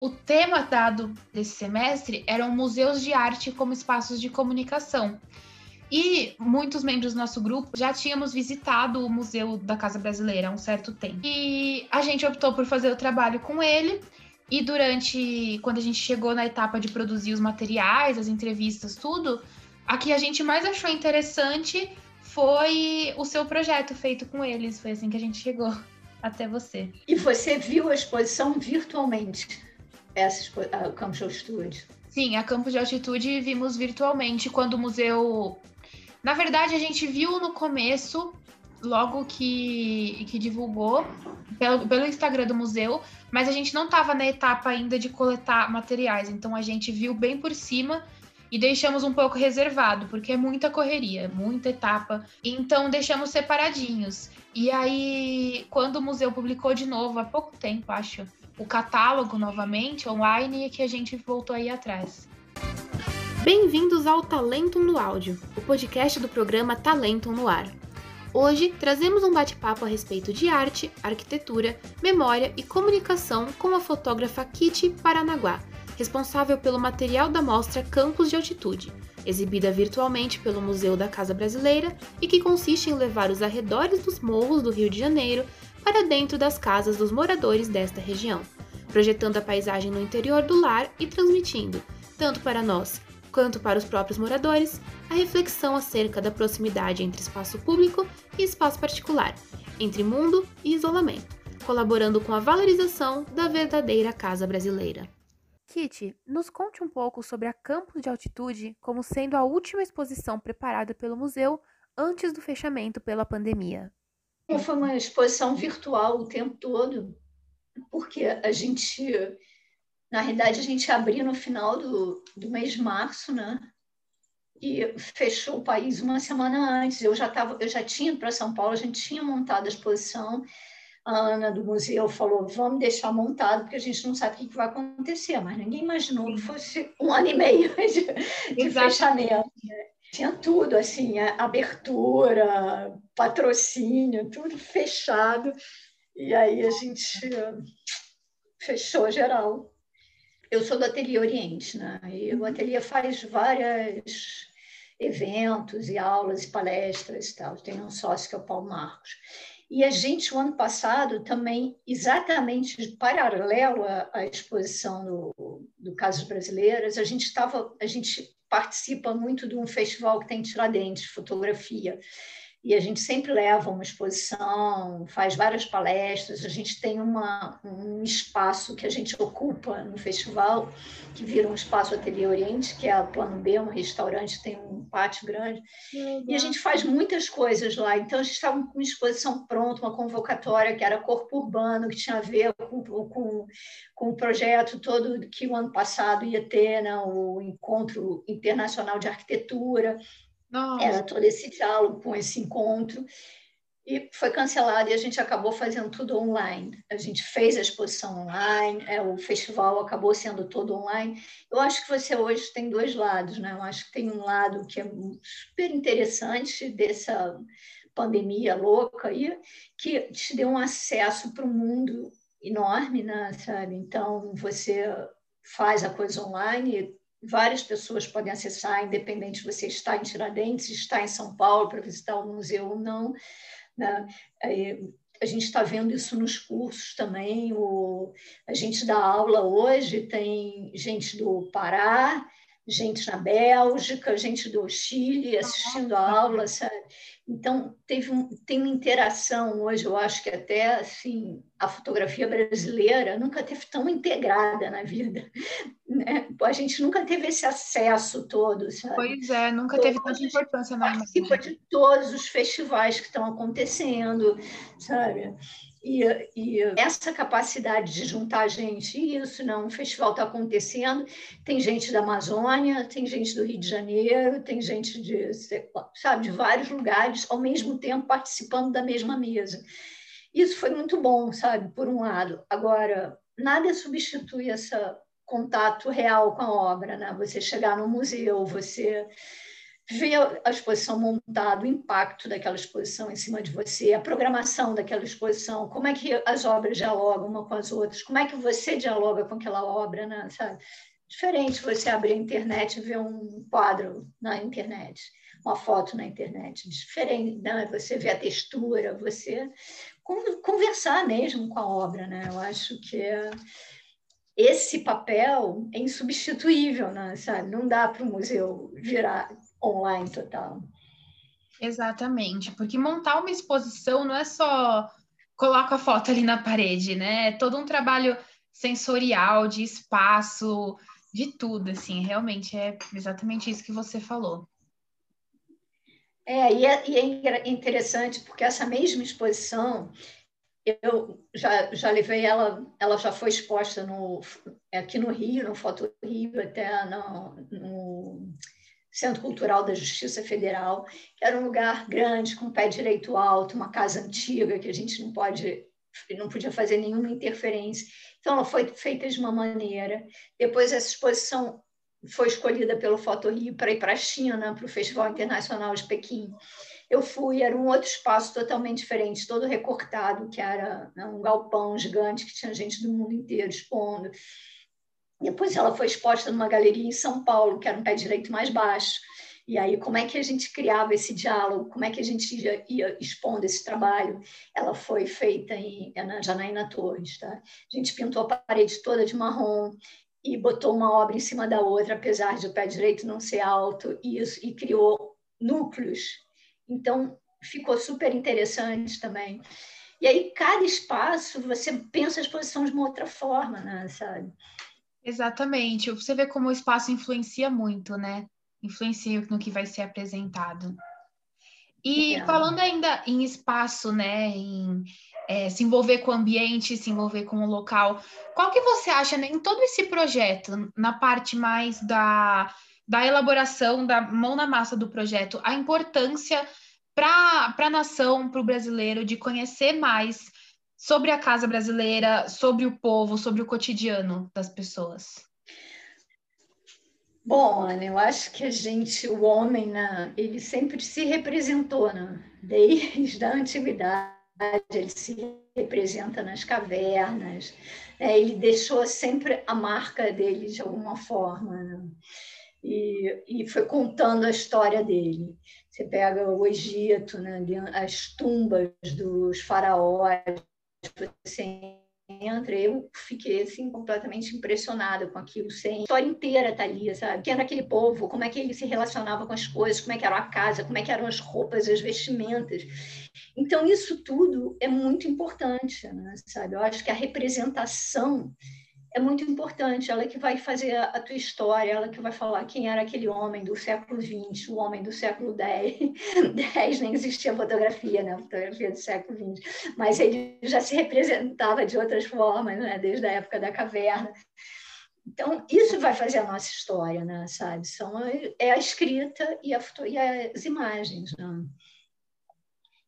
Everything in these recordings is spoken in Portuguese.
O tema dado desse semestre eram museus de arte como espaços de comunicação. E muitos membros do nosso grupo já tínhamos visitado o Museu da Casa Brasileira há um certo tempo. E a gente optou por fazer o trabalho com ele. E durante, quando a gente chegou na etapa de produzir os materiais, as entrevistas, tudo, a que a gente mais achou interessante foi o seu projeto feito com eles. Foi assim que a gente chegou até você. E você viu a exposição virtualmente, essa, o Campo de Altitude? Sim, a Campo de Altitude vimos virtualmente quando o museu na verdade, a gente viu no começo, logo que, que divulgou, pelo, pelo Instagram do museu, mas a gente não estava na etapa ainda de coletar materiais, então a gente viu bem por cima e deixamos um pouco reservado, porque é muita correria, muita etapa. Então deixamos separadinhos. E aí, quando o museu publicou de novo, há pouco tempo, acho, o catálogo novamente online, é que a gente voltou aí atrás. Bem-vindos ao Talento no Áudio, o podcast do programa Talento no Ar. Hoje trazemos um bate-papo a respeito de arte, arquitetura, memória e comunicação com a fotógrafa Kitty Paranaguá, responsável pelo material da mostra Campos de Altitude, exibida virtualmente pelo Museu da Casa Brasileira e que consiste em levar os arredores dos morros do Rio de Janeiro para dentro das casas dos moradores desta região, projetando a paisagem no interior do lar e transmitindo, tanto para nós quanto para os próprios moradores, a reflexão acerca da proximidade entre espaço público e espaço particular, entre mundo e isolamento, colaborando com a valorização da verdadeira casa brasileira. Kitty, nos conte um pouco sobre a Campus de Altitude como sendo a última exposição preparada pelo museu antes do fechamento pela pandemia. Foi uma exposição virtual o tempo todo, porque a gente na realidade, a gente abriu no final do, do mês de março, né? E fechou o país uma semana antes. Eu já tava, eu já tinha para São Paulo, a gente tinha montado a exposição. A Ana do museu falou: vamos deixar montado, porque a gente não sabe o que vai acontecer. Mas ninguém imaginou que fosse um ano e meio de, de fechamento. Né? Tinha tudo, assim, abertura, patrocínio, tudo fechado. E aí a gente fechou geral eu sou do Ateliê Oriente, né? E o Ateliê faz vários eventos e aulas e palestras e tal. Tem um sócio que é o Paulo Marcos. E a gente, o ano passado, também, exatamente paralelo à, à exposição do, do Casas Brasileiras, a gente estava, a gente participa muito de um festival que tem Tiradentes, fotografia e a gente sempre leva uma exposição, faz várias palestras, a gente tem uma, um espaço que a gente ocupa no festival, que vira um espaço Ateliê Oriente, que é o Plano B, um restaurante, tem um pátio grande, e a gente faz muitas coisas lá, então a gente estava com uma exposição pronta, uma convocatória que era corpo urbano, que tinha a ver com, com, com o projeto todo que o ano passado ia ter, né, o Encontro Internacional de Arquitetura, nossa. Era todo esse diálogo com esse encontro. E foi cancelado e a gente acabou fazendo tudo online. A gente fez a exposição online, é, o festival acabou sendo todo online. Eu acho que você hoje tem dois lados, né? Eu acho que tem um lado que é super interessante dessa pandemia louca aí, que te deu um acesso para um mundo enorme, né? Sabe? Então, você faz a coisa online, várias pessoas podem acessar, independente se você está em Tiradentes, está em São Paulo para visitar o museu ou não. Né? A gente está vendo isso nos cursos também. O, a gente dá aula hoje, tem gente do Pará, gente na Bélgica, gente do Chile assistindo a aula, sabe? Então, teve um, tem uma interação hoje, eu acho que até assim, a fotografia brasileira nunca teve tão integrada na vida. Né? A gente nunca teve esse acesso todo, sabe? Pois é, nunca teve tanta importância na Participa de todos os festivais que estão acontecendo, sabe? E, e, essa capacidade de juntar gente, isso não, um festival está acontecendo, tem gente da Amazônia, tem gente do Rio de Janeiro, tem gente de, sabe, de vários lugares, ao mesmo tempo participando da mesma mesa. Isso foi muito bom, sabe, por um lado. Agora, nada substitui esse contato real com a obra, né? Você chegar no museu, você ver a exposição montada, o impacto daquela exposição em cima de você, a programação daquela exposição, como é que as obras dialogam uma com as outras, como é que você dialoga com aquela obra, né? Sabe? Diferente você abrir a internet e ver um quadro na internet, uma foto na internet. Diferente, né? Você ver a textura, você conversar mesmo com a obra, né? Eu acho que esse papel é insubstituível, né? Sabe? Não dá para o museu virar online total. Exatamente, porque montar uma exposição não é só coloca a foto ali na parede, né? É todo um trabalho sensorial, de espaço, de tudo, assim, realmente é exatamente isso que você falou. É, e é, e é interessante porque essa mesma exposição eu já, já levei ela, ela já foi exposta no, aqui no Rio, no Foto Rio, até no, no Centro Cultural da Justiça Federal, que era um lugar grande, com pé direito alto, uma casa antiga que a gente não pode não podia fazer nenhuma interferência. Então, ela foi feita de uma maneira. Depois, essa exposição foi escolhida pelo Foto Rio para ir para a China, para o Festival Internacional de Pequim. Eu fui, era um outro espaço totalmente diferente, todo recortado, que era né, um galpão gigante que tinha gente do mundo inteiro expondo. Depois ela foi exposta numa galeria em São Paulo, que era um pé direito mais baixo. E aí, como é que a gente criava esse diálogo? Como é que a gente ia, ia expondo esse trabalho? Ela foi feita em, é na Janaína Torres, tá? A gente pintou a parede toda de marrom e botou uma obra em cima da outra, apesar de o pé direito não ser alto, e, isso, e criou núcleos. Então, ficou super interessante também. E aí, cada espaço, você pensa a exposição de uma outra forma, né? sabe? Exatamente. Você vê como o espaço influencia muito, né? Influencia no que vai ser apresentado. E é. falando ainda em espaço, né? Em é, se envolver com o ambiente, se envolver com o local, qual que você acha né, em todo esse projeto, na parte mais da, da elaboração, da mão na massa do projeto, a importância para a nação, para o brasileiro, de conhecer mais sobre a casa brasileira, sobre o povo, sobre o cotidiano das pessoas? Bom, Ana, eu acho que a gente, o homem, né, ele sempre se representou, né? desde a antiguidade, ele se representa nas cavernas, né? ele deixou sempre a marca dele de alguma forma, né? e, e foi contando a história dele. Você pega o Egito, né? as tumbas dos faraós, você entra, eu fiquei assim completamente impressionada com aquilo, sem a história inteira tá ali, sabe? Quem era aquele povo, como é que ele se relacionava com as coisas, como é que era a casa, como é que eram as roupas, as vestimentas. Então isso tudo é muito importante, né? sabe? Eu acho que a representação é muito importante. Ela que vai fazer a, tua história, ela que vai falar quem era aquele homem do século XX, o homem do século X. nem existia fotografia, né? Fotografia do século XX. Mas ele já se representava de outras formas, né? Desde a época da caverna. Então, isso vai fazer a nossa história, né? Sabe? São, é a escrita e, a, e as imagens, né?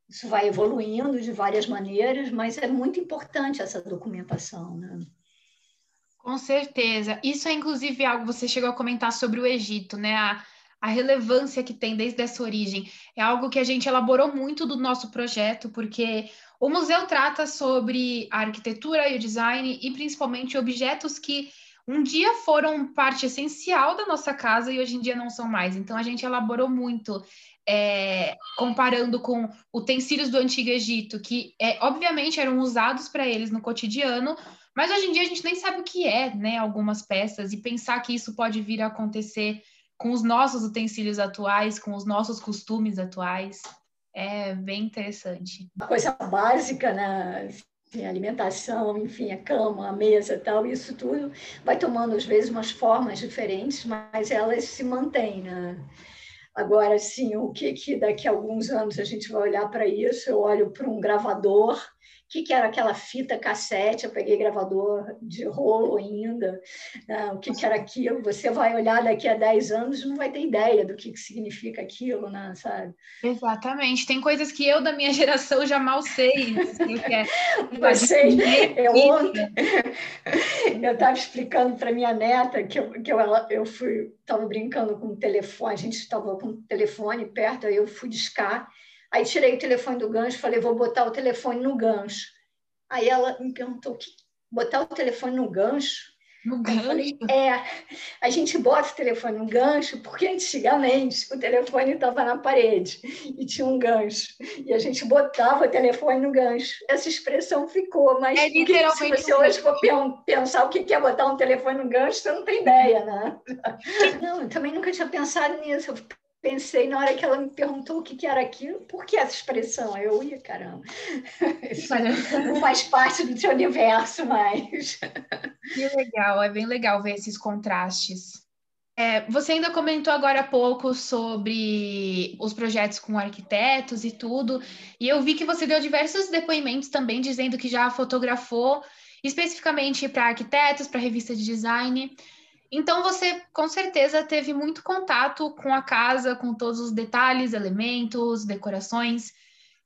Isso vai evoluindo de várias maneiras, mas é muito importante essa documentação, né? Com certeza. Isso é, inclusive, algo que você chegou a comentar sobre o Egito, né? A, a relevância que tem desde essa origem. É algo que a gente elaborou muito do nosso projeto, porque o museu trata sobre a arquitetura e o design, e principalmente objetos que um dia foram parte essencial da nossa casa e hoje em dia não são mais. Então, a gente elaborou muito. É, comparando com utensílios do Antigo Egito, que é, obviamente eram usados para eles no cotidiano, mas hoje em dia a gente nem sabe o que é, né, algumas peças, e pensar que isso pode vir a acontecer com os nossos utensílios atuais, com os nossos costumes atuais, é bem interessante. Uma coisa básica, né? Alimentação, enfim, a cama, a mesa tal, isso tudo vai tomando às vezes umas formas diferentes, mas elas se mantêm, né? Agora, sim, o que, que daqui a alguns anos a gente vai olhar para isso? Eu olho para um gravador que, que era aquela fita cassete, eu peguei gravador de rolo ainda, né? o que, que era aquilo. Você vai olhar daqui a 10 anos não vai ter ideia do que, que significa aquilo, né? sabe? Exatamente. Tem coisas que eu da minha geração já mal sei. Assim, que é, eu ontem, eu estava explicando para minha neta que eu, que eu, eu fui, estava brincando com o telefone, a gente estava com o telefone perto, aí eu fui discar Aí tirei o telefone do gancho, falei, vou botar o telefone no gancho. Aí ela me perguntou, que botar o telefone no gancho? No gancho? Falei, é, a gente bota o telefone no gancho porque antigamente o telefone estava na parede e tinha um gancho. E a gente botava o telefone no gancho. Essa expressão ficou, mas é literalmente se você hoje for pensar o que é botar um telefone no gancho, você não tem ideia, né? Não, eu também nunca tinha pensado nisso pensei na hora que ela me perguntou o que, que era aquilo, por que essa expressão? Eu ia, caramba, isso não faz parte do seu universo mais. Que legal, é bem legal ver esses contrastes. É, você ainda comentou agora há pouco sobre os projetos com arquitetos e tudo, e eu vi que você deu diversos depoimentos também dizendo que já fotografou especificamente para arquitetos, para revista de design. Então você com certeza teve muito contato com a casa, com todos os detalhes, elementos, decorações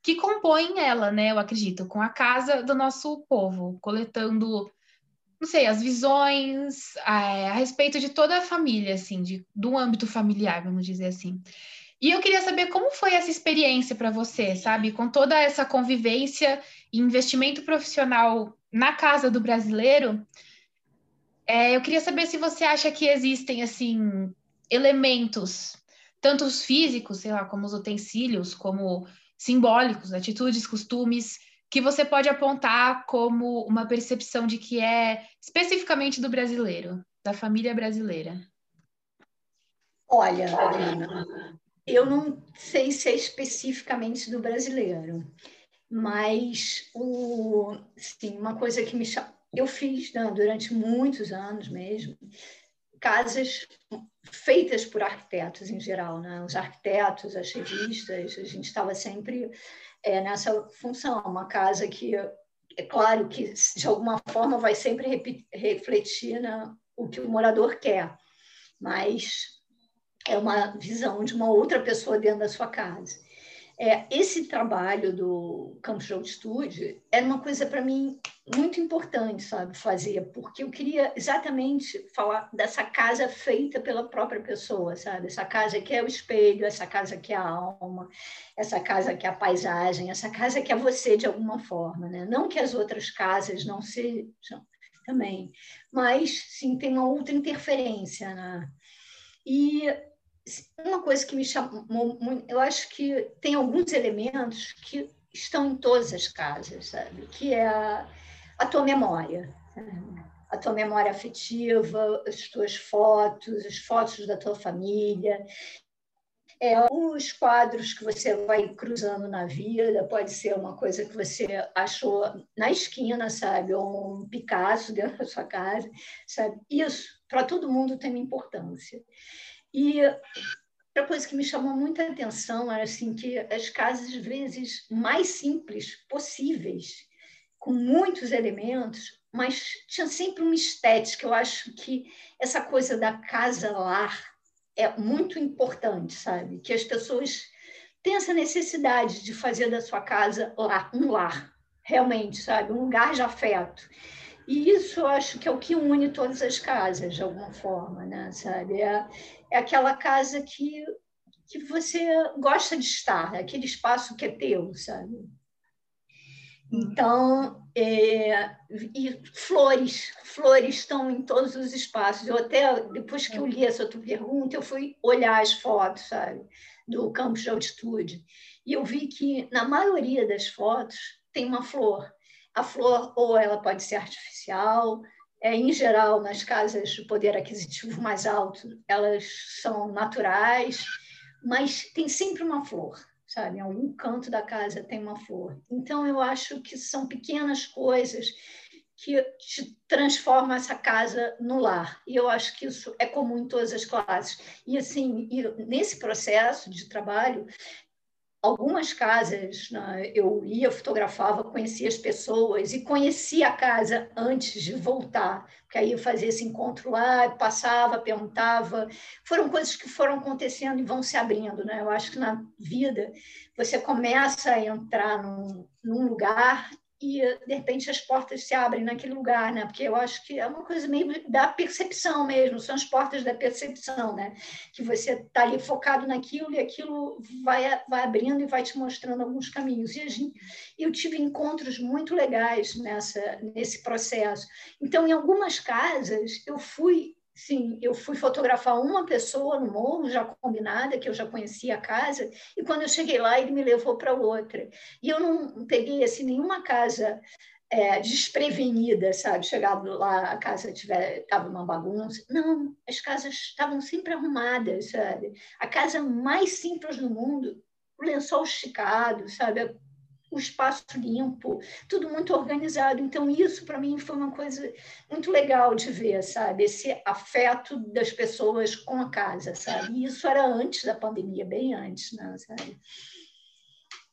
que compõem ela, né? Eu acredito, com a casa do nosso povo, coletando, não sei, as visões a, a respeito de toda a família, assim, de, do âmbito familiar, vamos dizer assim. E eu queria saber como foi essa experiência para você, sabe? Com toda essa convivência e investimento profissional na casa do brasileiro, é, eu queria saber se você acha que existem assim elementos, tanto os físicos, sei lá, como os utensílios, como simbólicos, atitudes, costumes, que você pode apontar como uma percepção de que é especificamente do brasileiro, da família brasileira. Olha, eu não sei se é especificamente do brasileiro, mas o, sim, uma coisa que me, eu fiz né, durante muitos anos mesmo casas feitas por arquitetos em geral, né? Os arquitetos, as revistas, a gente estava sempre é, nessa função, uma casa que é claro que de alguma forma vai sempre refletir né, o que o morador quer, mas é uma visão de uma outra pessoa dentro da sua casa. É, esse trabalho do Campus Jogo Studio era uma coisa para mim muito importante, sabe, fazer, porque eu queria exatamente falar dessa casa feita pela própria pessoa, sabe? Essa casa que é o espelho, essa casa que é a alma, essa casa que é a paisagem, essa casa que é você de alguma forma, né? Não que as outras casas não sejam também, mas sim tem uma outra interferência, né? E uma coisa que me chamou muito, eu acho que tem alguns elementos que estão em todas as casas, sabe? Que é a, a tua memória, a tua memória afetiva, as tuas fotos, as fotos da tua família, é, os quadros que você vai cruzando na vida, pode ser uma coisa que você achou na esquina, sabe? Ou um Picasso dentro da sua casa, sabe? Isso, para todo mundo, tem uma importância. E outra coisa que me chamou muita atenção era assim que as casas, às vezes, mais simples possíveis, com muitos elementos, mas tinha sempre uma estética. Eu acho que essa coisa da casa-lar é muito importante, sabe? Que as pessoas têm essa necessidade de fazer da sua casa lá, um lar, realmente, sabe? Um lugar de afeto. E isso eu acho que é o que une todas as casas, de alguma forma, né? sabe? É, é aquela casa que, que você gosta de estar, é aquele espaço que é teu, sabe? Então, é, e flores, flores estão em todos os espaços. Eu até, depois que eu li essa tua pergunta, eu fui olhar as fotos, sabe, do campus de altitude. E eu vi que, na maioria das fotos, tem uma flor. A flor, ou ela pode ser artificial, é, em geral, nas casas de poder aquisitivo mais alto, elas são naturais, mas tem sempre uma flor, sabe? Em algum canto da casa tem uma flor. Então, eu acho que são pequenas coisas que te transformam essa casa no lar. E eu acho que isso é comum em todas as classes. E, assim, e nesse processo de trabalho, algumas casas né, eu ia, fotografava, conhecia as pessoas e conhecia a casa antes de voltar, porque aí eu fazia esse encontro lá, passava, perguntava. Foram coisas que foram acontecendo e vão se abrindo. Né? Eu acho que na vida você começa a entrar num, num lugar e de repente as portas se abrem naquele lugar, né? Porque eu acho que é uma coisa meio da percepção mesmo, são as portas da percepção, né? Que você está ali focado naquilo e aquilo vai, vai abrindo e vai te mostrando alguns caminhos. E gente, eu tive encontros muito legais nessa nesse processo. Então, em algumas casas eu fui Sim, eu fui fotografar uma pessoa no morro, já combinada, que eu já conhecia a casa, e quando eu cheguei lá, ele me levou para outra. E eu não peguei assim, nenhuma casa é, desprevenida, sabe? Chegado lá, a casa estava uma bagunça. Não, as casas estavam sempre arrumadas, sabe? A casa mais simples do mundo, o lençol esticado, sabe? O espaço limpo, tudo muito organizado. Então, isso para mim foi uma coisa muito legal de ver, sabe? Esse afeto das pessoas com a casa, sabe? E isso era antes da pandemia, bem antes, né? Sabe?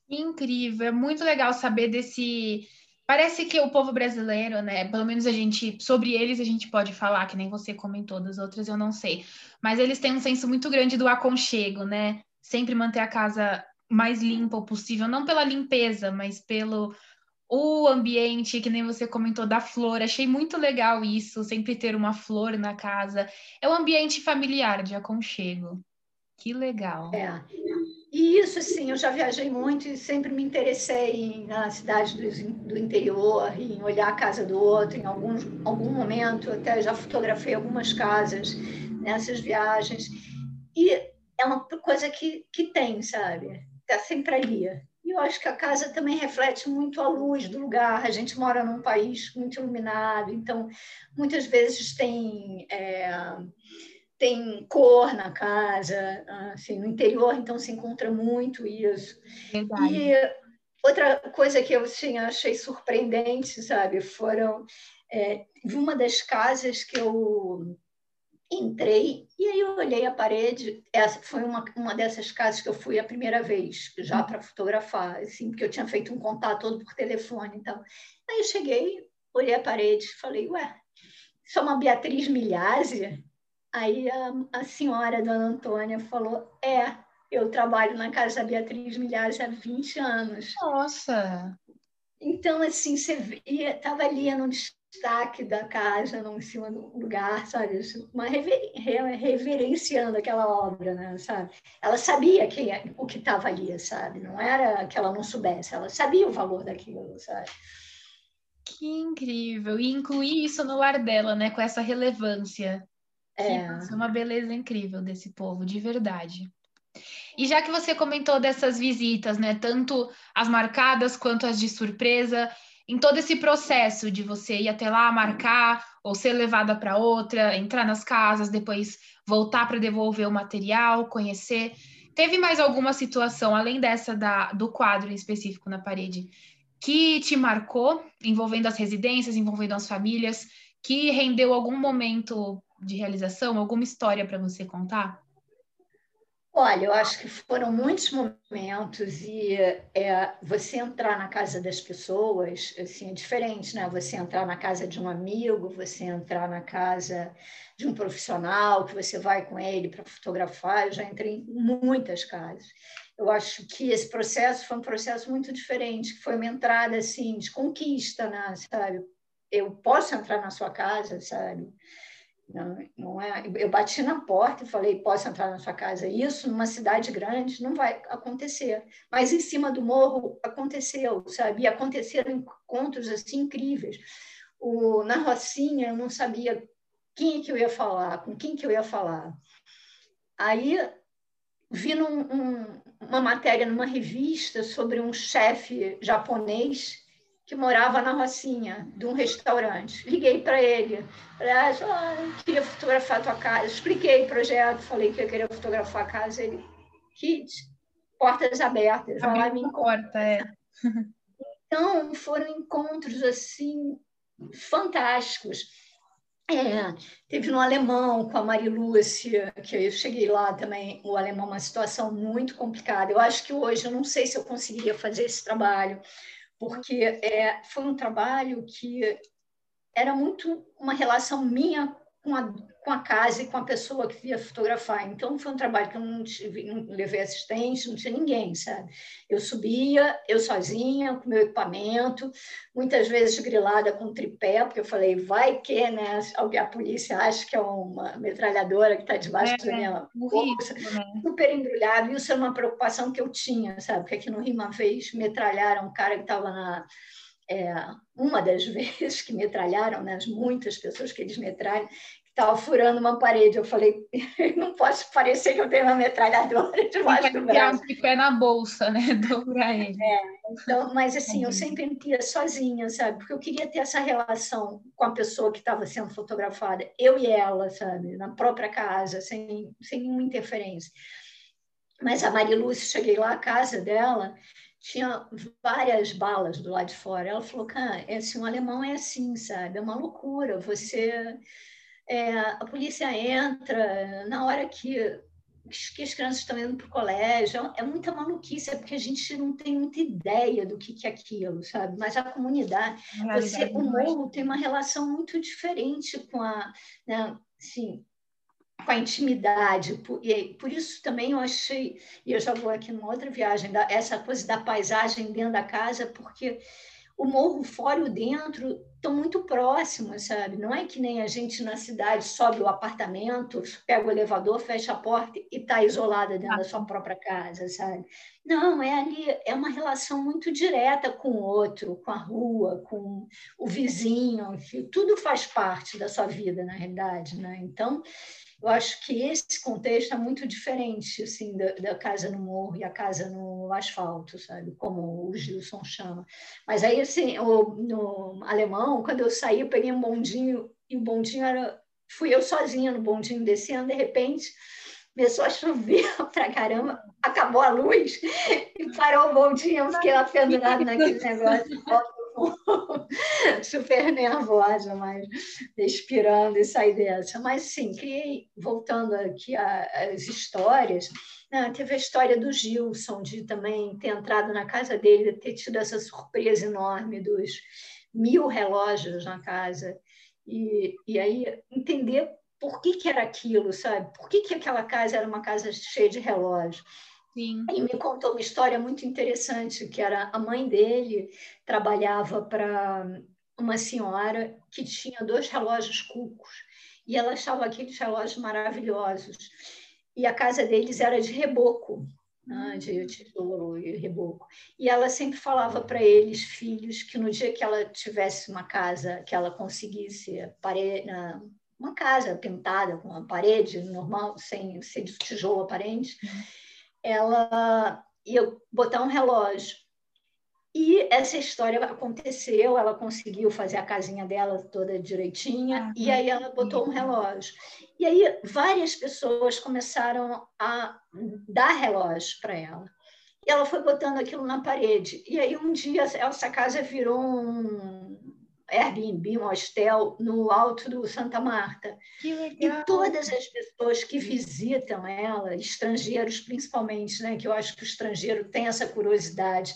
Incrível, é muito legal saber desse. Parece que o povo brasileiro, né? Pelo menos a gente, sobre eles a gente pode falar, que nem você comentou, das outras eu não sei. Mas eles têm um senso muito grande do aconchego, né? Sempre manter a casa mais limpa possível, não pela limpeza, mas pelo o ambiente, que nem você comentou da flor. Achei muito legal isso, sempre ter uma flor na casa. É um ambiente familiar, de aconchego. Que legal. É. E isso, sim, eu já viajei muito e sempre me interessei na cidade do, do interior, em olhar a casa do outro. Em algum, algum momento, até já fotografei algumas casas nessas viagens. E é uma coisa que, que tem, sabe? Está sempre ali. E eu acho que a casa também reflete muito a luz do lugar. A gente mora num país muito iluminado, então muitas vezes tem é, tem cor na casa, assim, no interior, então se encontra muito isso. Verdade. E outra coisa que eu assim, achei surpreendente, sabe, foram é, uma das casas que eu entrei e aí eu olhei a parede. Essa foi uma, uma dessas casas que eu fui a primeira vez, já para fotografar, assim, porque eu tinha feito um contato todo por telefone. Então, aí eu cheguei, olhei a parede, falei, ué, é uma Beatriz Milhazzi? Aí a, a senhora, dona Antônia, falou, é, eu trabalho na casa da Beatriz Milhazzi há 20 anos. Nossa! Então, assim, você via, estava ali no destaque da casa, não em cima do lugar, sabe? Uma rever, reverenciando aquela obra, né? Sabe? Ela sabia quem, é, o que estava ali, sabe? Não era que ela não soubesse, ela sabia o valor daquilo, sabe? Que incrível! E incluir isso no lar dela, né? Com essa relevância. É. Que, uma beleza incrível desse povo, de verdade. E já que você comentou dessas visitas, né, tanto as marcadas quanto as de surpresa, em todo esse processo de você ir até lá, marcar, ou ser levada para outra, entrar nas casas, depois voltar para devolver o material, conhecer, teve mais alguma situação, além dessa da, do quadro em específico na parede, que te marcou, envolvendo as residências, envolvendo as famílias, que rendeu algum momento de realização, alguma história para você contar? Olha, eu acho que foram muitos momentos e é, você entrar na casa das pessoas, assim, é diferente, né? Você entrar na casa de um amigo, você entrar na casa de um profissional, que você vai com ele para fotografar. Eu já entrei em muitas casas. Eu acho que esse processo foi um processo muito diferente, que foi uma entrada, assim, de conquista, né? Sabe? Eu posso entrar na sua casa, sabe? Não, não é, eu bati na porta e falei, posso entrar na sua casa? Isso, numa cidade grande, não vai acontecer. Mas em cima do morro aconteceu, sabe? E aconteceram encontros assim incríveis. O, na Rocinha, eu não sabia quem que eu ia falar, com quem que eu ia falar. Aí vi num, um, uma matéria numa revista sobre um chefe japonês que morava na Rocinha, de um restaurante. Liguei para ele, falei, ah, queria fotografar a tua casa. Expliquei o projeto, falei que eu queria fotografar a casa. Ele, kids, portas abertas, vai lá me porta, é. Então, foram encontros, assim, fantásticos. É, teve no alemão com a Marilúcia, que eu cheguei lá também, o alemão uma situação muito complicada. Eu acho que hoje, eu não sei se eu conseguiria fazer esse trabalho, porque é, foi um trabalho que era muito uma relação minha com a, com a casa e com a pessoa que ia fotografar. Então, foi um trabalho que eu não, tive, não levei assistente, não tinha ninguém, sabe? Eu subia, eu sozinha, com meu equipamento, muitas vezes grilada com tripé, porque eu falei, vai que, né? A polícia acha que é uma metralhadora que está debaixo é, da minha bolsa, né? super embrulhado. Isso é uma preocupação que eu tinha, sabe? Porque aqui no Rio, uma vez, metralharam um cara que estava na é, uma das vezes que metralharam, né, as muitas pessoas que eles metralham, estava furando uma parede. Eu falei, não posso parecer que eu tenho uma metralhadora debaixo do braço. Um pé na bolsa, né? Dobrar ele. É, então, mas assim, eu sempre ia sozinha, sabe? Porque eu queria ter essa relação com a pessoa que estava sendo fotografada, eu e ela, sabe? Na própria casa, sem, sem nenhuma interferência. Mas a Marilúcia, cheguei lá à casa dela, tinha várias balas do lado de fora. Ela falou, cara, é assim, um alemão é assim, sabe? É uma loucura. Você, é, a polícia entra na hora que, que as crianças estão indo para o colégio. É muita maluquice, é porque a gente não tem muita ideia do que, que é aquilo, sabe? Mas a comunidade, você, o morro tem uma relação muito diferente com a, né, assim, com a intimidade. Por, e por isso também eu achei, e eu já vou aqui numa outra viagem, da, essa coisa da paisagem dentro da casa, porque o morro fora e o dentro estão muito próximos, sabe? Não é que nem a gente na cidade sobe o apartamento, pega o elevador, fecha a porta e está isolada dentro da sua própria casa, sabe? Não, é ali, é uma relação muito direta com o outro, com a rua, com o vizinho, tudo faz parte da sua vida, na realidade, né? Então, eu acho que esse contexto é muito diferente assim da, da, casa no morro e a casa no asfalto, sabe? Como o Gilson chama. Mas aí, assim, o, no alemão, quando eu saí, eu peguei um bondinho e o bondinho era... Fui eu sozinha no bondinho descendo, de repente começou a chover pra caramba, acabou a luz e parou o bondinho, eu fiquei lá pendurado naquele negócio super nervosa, mas respirando e sair dessa. Mas sim, criei, voltando aqui às histórias, né, teve a história do Gilson, de também ter entrado na casa dele, ter tido essa surpresa enorme dos mil relógios na casa. E, e aí entender por que, que era aquilo, sabe? Por que, que aquela casa era uma casa cheia de relógios? Sim. Ele me contou uma história muito interessante, que era a mãe dele trabalhava para uma senhora que tinha dois relógios cucos e ela achava aqueles relógios maravilhosos. E a casa deles era de reboco, né, de tijolo e reboco. E ela sempre falava para eles, filhos, que no dia que ela tivesse uma casa, que ela conseguisse parede, uma casa pintada com uma parede normal, sem ser de tijolo aparente, uhum ela ia botar um relógio. E essa história aconteceu, ela conseguiu fazer a casinha dela toda direitinha, ah, e aí ela botou um relógio. E aí várias pessoas começaram a dar relógio para ela. E ela foi botando aquilo na parede. E aí um dia essa casa virou um, Airbnb, um hostel no alto do Santa Marta. E todas as pessoas que visitam ela, estrangeiros principalmente, né, que eu acho que o estrangeiro tem essa curiosidade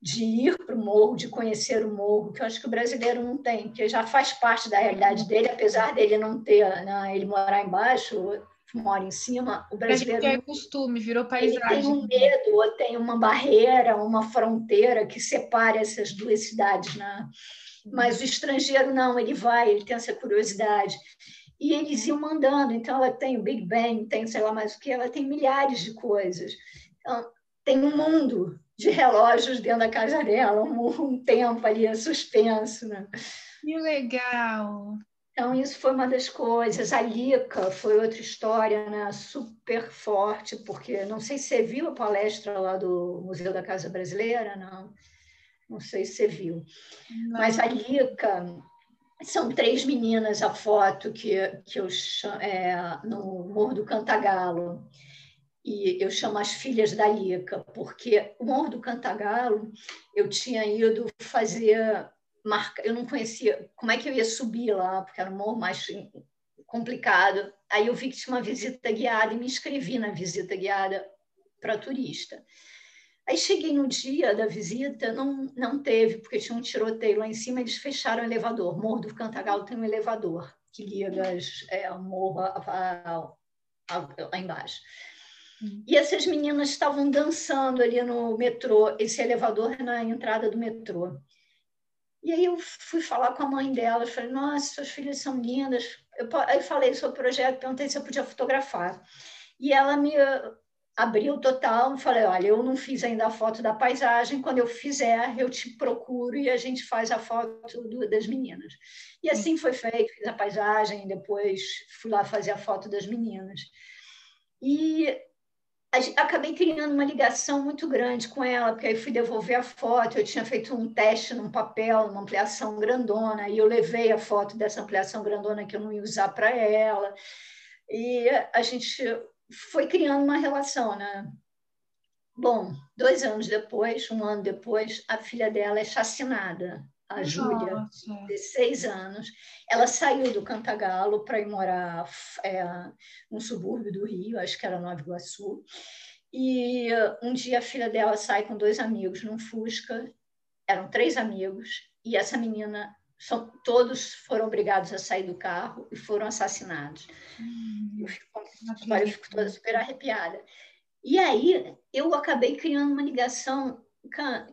de ir para o morro, de conhecer o morro, que eu acho que o brasileiro não tem, que já faz parte da realidade dele, apesar dele não ter, né, ele morar embaixo, mora em cima, o brasileiro. É costume, virou paisagem. Ele tem um medo, ou tem uma barreira, uma fronteira que separe essas duas cidades, né? Mas o estrangeiro não, ele vai, ele tem essa curiosidade. E eles iam mandando, então ela tem o Big Bang, tem sei lá mais o que, ela tem milhares de coisas. Então, tem um mundo de relógios dentro da casa dela, um, um tempo ali suspenso. Né? Que legal! Então, isso foi uma das coisas. A Lica foi outra história né? super forte, porque não sei se você viu a palestra lá do Museu da Casa Brasileira, não. Não sei se você viu. Não. Mas a Lica, são três meninas a foto que, que eu chamo, é, no Morro do Cantagalo. E eu chamo as filhas da Lica, porque o Morro do Cantagalo eu tinha ido fazer marca, eu não conhecia como é que eu ia subir lá, porque era um morro mais complicado. Aí eu vi que tinha uma visita guiada e me inscrevi na visita guiada para turista. Aí cheguei no dia da visita, não, não teve, porque tinha um tiroteio lá em cima, eles fecharam o elevador. Morro do Cantagalo tem um elevador que liga as, é, morro a, a, lá embaixo. Hum. E essas meninas estavam dançando ali no metrô, esse elevador é na entrada do metrô. E aí eu fui falar com a mãe delas, falei, nossa, suas filhas são lindas. Eu, aí falei sobre o projeto, perguntei se eu podia fotografar. E ela me abriu total, falei, olha, eu não fiz ainda a foto da paisagem, quando eu fizer, eu te procuro e a gente faz a foto do, das meninas. E assim foi feito, fiz a paisagem, depois fui lá fazer a foto das meninas. E acabei criando uma ligação muito grande com ela, porque aí fui devolver a foto, eu tinha feito um teste num papel, uma ampliação grandona, e eu levei a foto dessa ampliação grandona que eu não ia usar para ela. E a gente foi criando uma relação, né? Bom, dois anos depois, um ano depois, a filha dela é chacinada, a Júlia, de seis anos. Ela saiu do Cantagalo para ir morar é, no subúrbio do Rio, acho que era Nova Iguaçu. E um dia a filha dela sai com dois amigos num Fusca, eram três amigos, e essa menina são, todos foram obrigados a sair do carro e foram assassinados. Hum, eu, fico, eu fico toda super arrepiada. E aí eu acabei criando uma ligação,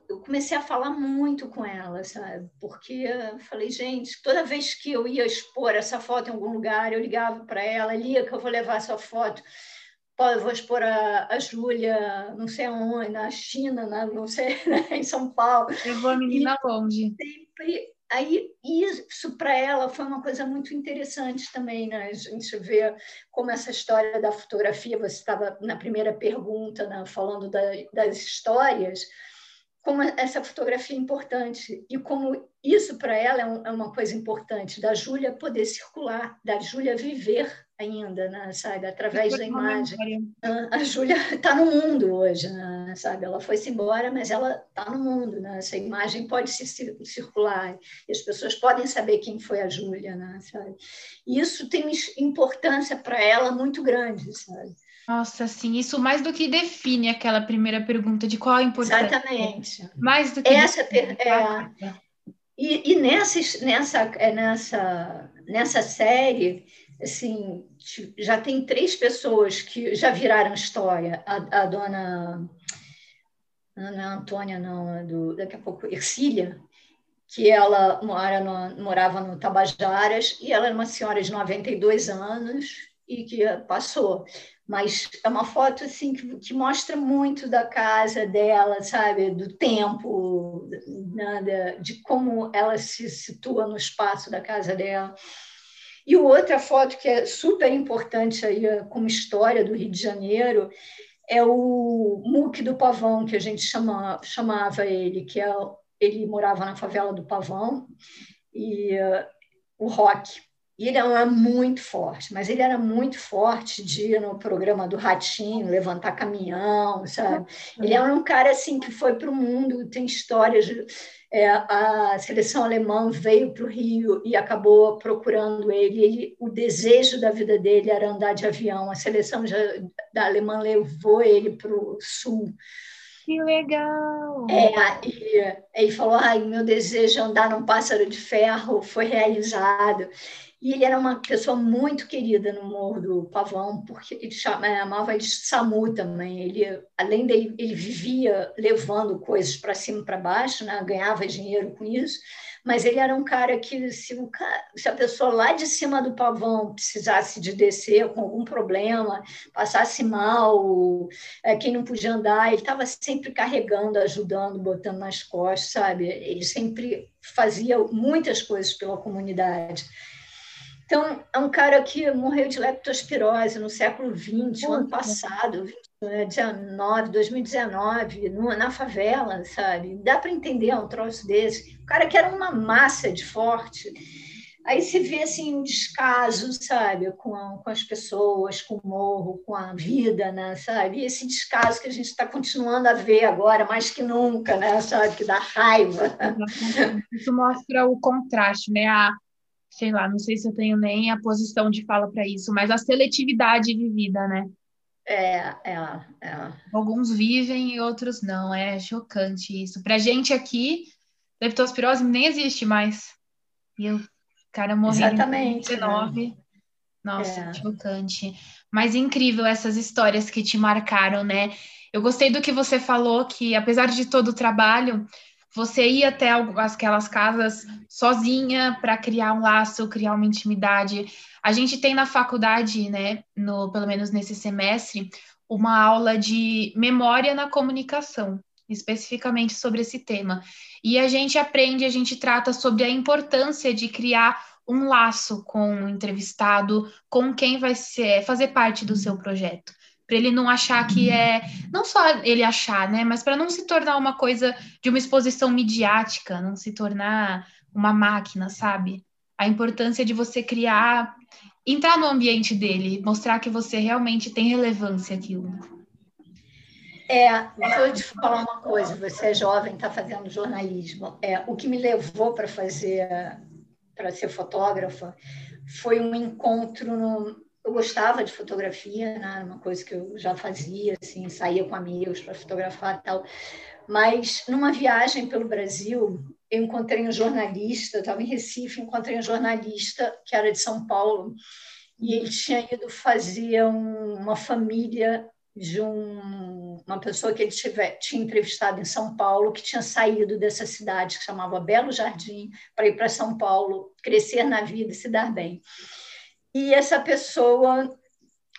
eu comecei a falar muito com ela, sabe? Porque eu falei, gente, toda vez que eu ia expor essa foto em algum lugar, eu ligava para ela, Lia, que eu vou levar essa foto. Pô, eu vou expor a, a Júlia, não sei aonde, na China, na, não sei, né, em São Paulo. Levou a menina e longe. Sempre Aí, isso para ela foi uma coisa muito interessante também, né? A gente vê como essa história da fotografia, você estava na primeira pergunta, né? falando da, das histórias, como essa fotografia é importante e como isso para ela é, um, é, uma coisa importante, da Júlia poder circular, da Júlia viver ainda, né, sabe? Através da imagem. A Júlia está no mundo hoje, né, sabe? Ela foi-se embora, mas ela está no mundo, né? Essa imagem pode se circular e as pessoas podem saber quem foi a Júlia, né, sabe? E isso tem importância para ela muito grande, sabe? Nossa, sim, isso mais do que define aquela primeira pergunta de qual a importância. Exatamente. Mais do que essa per... é... e, e nessa, nessa, é, nessa, nessa série assim, já tem três pessoas que já viraram história. A, a dona Ana Antônia, não, do, daqui a pouco, Ercília, que ela mora no, morava no Tabajaras e ela era uma senhora de 92 anos e que passou. Mas é uma foto assim que, que mostra muito da casa dela, sabe, do tempo, né, de como ela se situa no espaço da casa dela. E outra foto que é super importante aí como história do Rio de Janeiro é o Muque do Pavão, que a gente chama, chamava ele, que é, ele morava na favela do Pavão, e uh, o rock. Ele era muito forte, mas ele era muito forte de ir no programa do Ratinho, levantar caminhão, sabe? Ele era um cara assim que foi para o mundo, tem histórias de é, a seleção alemã veio para o Rio e acabou procurando ele. ele. O desejo da vida dele era andar de avião. A seleção já, da alemã levou ele para o sul. Que legal! É, e ele falou: ai, meu desejo de andar num pássaro de ferro foi realizado. E ele era uma pessoa muito querida no Morro do Pavão, porque ele chama, amava ele de Samu também. Ele, além dele, ele vivia levando coisas para cima e para baixo, né? ganhava dinheiro com isso, mas ele era um cara que, se, se a pessoa lá de cima do pavão precisasse de descer com algum problema, passasse mal, é, quem não podia andar, ele estava sempre carregando, ajudando, botando nas costas, sabe? Ele sempre fazia muitas coisas pela comunidade. Então, é um cara que morreu de leptospirose no século XX, ano passado, 19, 2019, na favela, sabe? Dá para entender um troço desse. O cara que era uma massa de forte, Aí se vê assim um descaso, sabe, com, com as pessoas, com o morro, com a vida, né, sabe? E esse descaso que a gente está continuando a ver agora, mais que nunca, né, sabe, que dá raiva. Isso mostra o contraste, né? A, sei lá, não sei se eu tenho nem a posição de fala para isso, mas a seletividade de vida, né? É, é, é. Alguns vivem e outros não. É chocante isso. Pra gente aqui, leptospirose nem existe mais. E o cara morreu Exatamente, em 19. Né? Nossa, é. chocante. Mas incrível essas histórias que te marcaram, né? Eu gostei do que você falou, que apesar de todo o trabalho, você ia até aquelas casas sozinha para criar um laço, criar uma intimidade. A gente tem na faculdade, né, no, pelo menos nesse semestre, uma aula de memória na comunicação, especificamente sobre esse tema. E a gente aprende, a gente trata sobre a importância de criar um laço com o entrevistado, com quem vai ser, fazer parte do seu projeto. Para ele não achar que é. Não só ele achar, né? Mas para não se tornar uma coisa de uma exposição midiática, não se tornar uma máquina, sabe? A importância de você criar, entrar no ambiente dele, mostrar que você realmente tem relevância aquilo. É, vou te falar uma coisa. Você é jovem, está fazendo jornalismo. É, o que me levou para fazer, para ser fotógrafa, foi um encontro no, eu gostava de fotografia, né? uma coisa que eu já fazia, assim, saía com amigos para fotografar e tal. Mas numa viagem pelo Brasil, eu encontrei um jornalista, estava em Recife, encontrei um jornalista que era de São Paulo, e ele tinha ido fazer um, uma família de um, uma pessoa que ele tiver, tinha entrevistado em São Paulo, que tinha saído dessa cidade que chamava Belo Jardim, para ir para São Paulo, crescer na vida e se dar bem. E essa pessoa,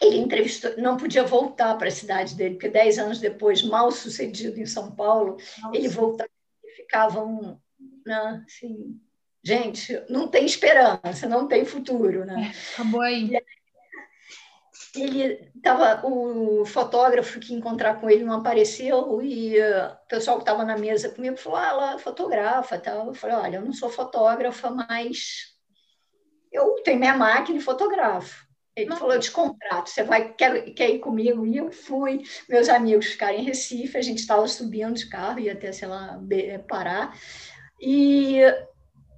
ele entrevistou, não podia voltar para a cidade dele, porque dez anos depois, mal sucedido em São Paulo, Nossa. ele voltava e ficava um, né, assim, gente, não tem esperança, não tem futuro, né? É, acabou aí. ele tava o fotógrafo que encontrar com ele não apareceu e uh, o pessoal que estava na mesa comigo falou ah, ela fotografa tal eu falei olha eu não sou fotógrafa mas eu tenho minha máquina e fotografo. Ele Não. falou de contrato, você vai quer, quer ir comigo? E eu fui. Meus amigos ficaram em Recife, a gente estava subindo de carro, ia até, sei lá, parar. E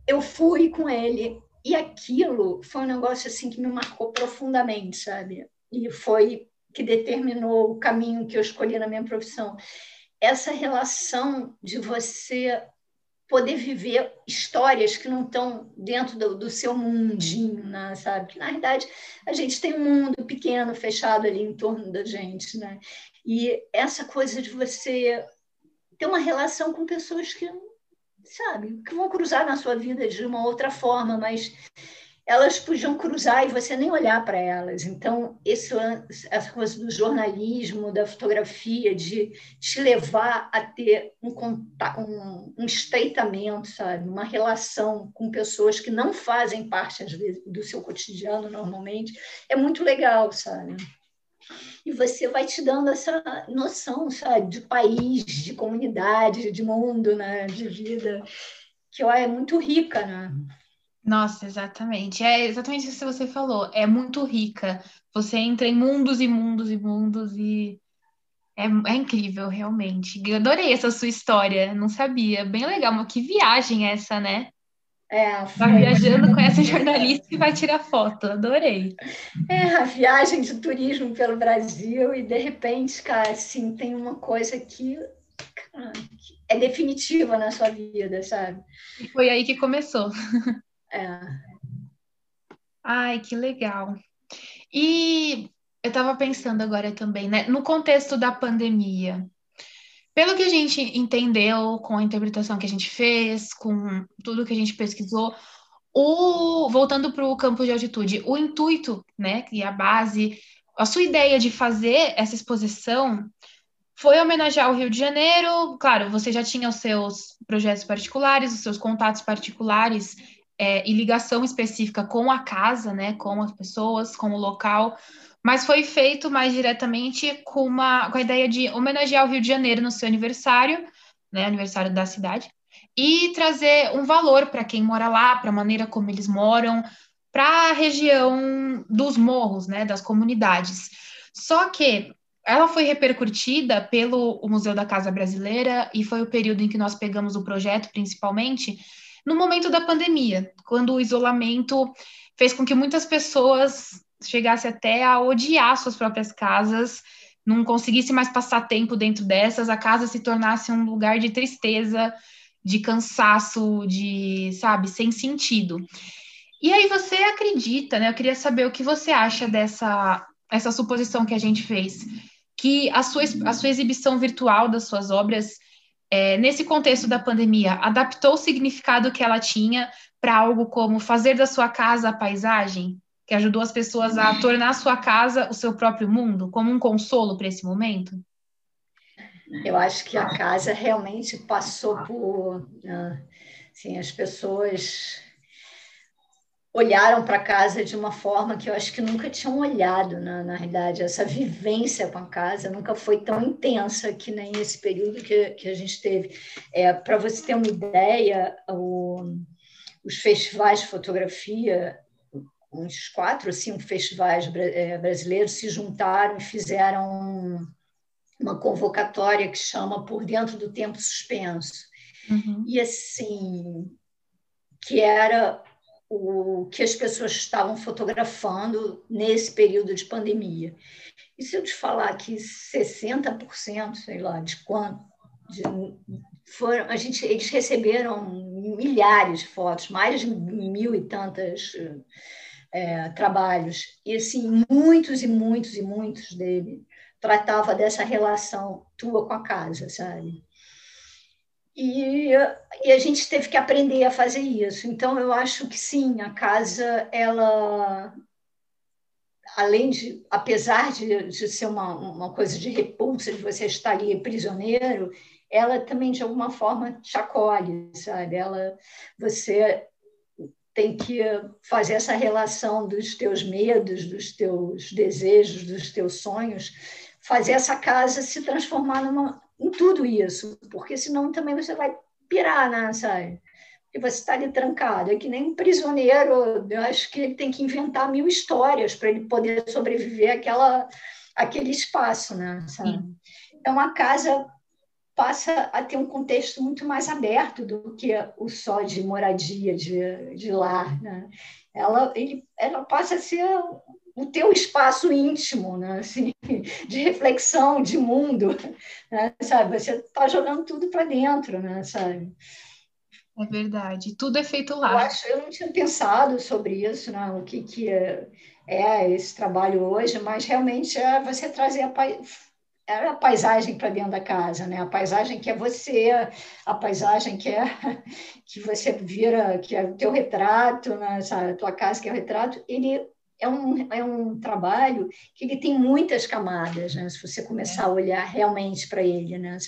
eu fui com ele. E aquilo foi um negócio assim que me marcou profundamente, sabe? E foi que determinou o caminho que eu escolhi na minha profissão. Essa relação de você poder viver histórias que não estão dentro do, do seu mundinho, né, sabe? Que, na verdade, a gente tem um mundo pequeno, fechado ali em torno da gente, né? E essa coisa de você ter uma relação com pessoas que, sabe, que vão cruzar na sua vida de uma outra forma, mas elas podiam cruzar e você nem olhar para elas. Então, esse, essa coisa do jornalismo, da fotografia, de te levar a ter um, um, um estreitamento, sabe? uma relação com pessoas que não fazem parte, às vezes, do seu cotidiano normalmente, é muito legal, sabe? E você vai te dando essa noção, sabe, de país, de comunidade, de mundo, né? de vida, que ó, é muito rica, né? Nossa, exatamente. É exatamente isso que você falou. É muito rica. Você entra em mundos e mundos e mundos e é, é incrível, realmente. Eu adorei essa sua história. Não sabia. Bem legal. Mas que viagem essa, né? É, vai viajando com essa jornalista e vai tirar foto. Adorei. É, a viagem de turismo pelo Brasil e de repente, cara, assim, tem uma coisa que, cara, que é definitiva na sua vida, sabe? E foi aí que começou. É. Ai, que legal. E eu estava pensando agora também, né? No contexto da pandemia, pelo que a gente entendeu com a interpretação que a gente fez, com tudo que a gente pesquisou, o, voltando para o campo de altitude, o intuito, né, e a base, a sua ideia de fazer essa exposição foi homenagear o Rio de Janeiro. Claro, você já tinha os seus projetos particulares, os seus contatos particulares é, e ligação específica com a casa, né, com as pessoas, com o local, mas foi feito mais diretamente com, uma, com a ideia de homenagear o Rio de Janeiro no seu aniversário, né, aniversário da cidade, e trazer um valor para quem mora lá, para a maneira como eles moram, para a região dos morros, né, das comunidades. Só que ela foi repercutida pelo Museu da Casa Brasileira e foi o período em que nós pegamos o projeto, principalmente, no momento da pandemia, quando o isolamento fez com que muitas pessoas chegassem até a odiar suas próprias casas, não conseguisse mais passar tempo dentro dessas, a casa se tornasse um lugar de tristeza, de cansaço, de, sabe, sem sentido. E aí você acredita, né? Eu queria saber o que você acha dessa essa suposição que a gente fez, que a sua, a sua exibição virtual das suas obras, é, nesse contexto da pandemia, adaptou o significado que ela tinha para algo como fazer da sua casa a paisagem, que ajudou as pessoas a tornar a sua casa o seu próprio mundo, como um consolo para esse momento? Eu acho que a casa realmente passou por. Né, assim, as pessoas olharam para casa de uma forma que eu acho que nunca tinham olhado, na, na realidade. Essa vivência com a casa nunca foi tão intensa que nem esse período que, que a gente teve. É, para você ter uma ideia, o, os festivais de fotografia, uns quatro ou cinco festivais é, brasileiros se juntaram e fizeram uma convocatória que chama Por Dentro do Tempo Suspenso. Uhum. E assim, que era o que as pessoas estavam fotografando nesse período de pandemia. E se eu te falar que 60%, sei lá, de quanto, de, foram, a gente, eles receberam milhares de fotos, mais de mil e tantas é, trabalhos, e assim, muitos e muitos e muitos dele tratava dessa relação tua com a casa, sabe? E, e, a gente teve que aprender a fazer isso. Então, eu acho que sim, a casa, ela, além de, apesar de, de ser uma, uma coisa de repulsa, de você estar ali prisioneiro, ela também, de alguma forma, te acolhe, sabe? Ela, você tem que fazer essa relação dos teus medos, dos teus desejos, dos teus sonhos, fazer essa casa se transformar numa, em tudo isso, porque senão também você vai pirar, né, sabe? E você está ali trancado. É que nem um prisioneiro, eu acho que ele tem que inventar mil histórias para ele poder sobreviver àquela, àquele espaço, né, sabe? Então, a casa passa a ter um contexto muito mais aberto do que o só de moradia, de, de lar, né? Ela, ele, ela passa a ser o teu espaço íntimo, né? assim, de reflexão, de mundo, né? sabe? Você está jogando tudo para dentro, né? sabe? É verdade, tudo é feito lá. Eu, acho, eu não tinha pensado sobre isso, né? o que, que é, é esse trabalho hoje, mas realmente é você trazer a, é a paisagem para dentro da casa, né? A paisagem que é você, a paisagem que é que você vira, que é o teu retrato, né? Sabe? A tua casa que é o retrato, ele é um, é um trabalho que ele tem muitas camadas, né? se você começar a olhar realmente para ele, né?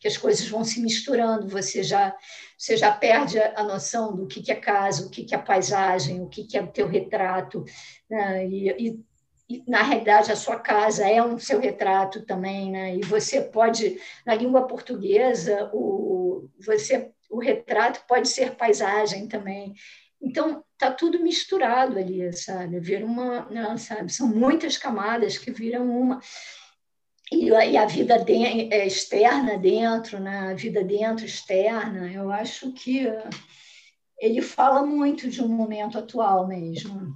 que as coisas vão se misturando, você já, você já perde a, noção do que, que é casa, o que, que é paisagem, o que, que é o teu retrato, né? e, e, e, na realidade a sua casa é um seu retrato também, né? e você pode, na língua portuguesa, o, você, o retrato pode ser paisagem também, então, está tudo misturado ali, sabe? Vira uma, não, sabe? São muitas camadas que viram uma. E, e a vida de, é, externa dentro, né? a vida dentro externa, eu acho que ele fala muito de um momento atual mesmo.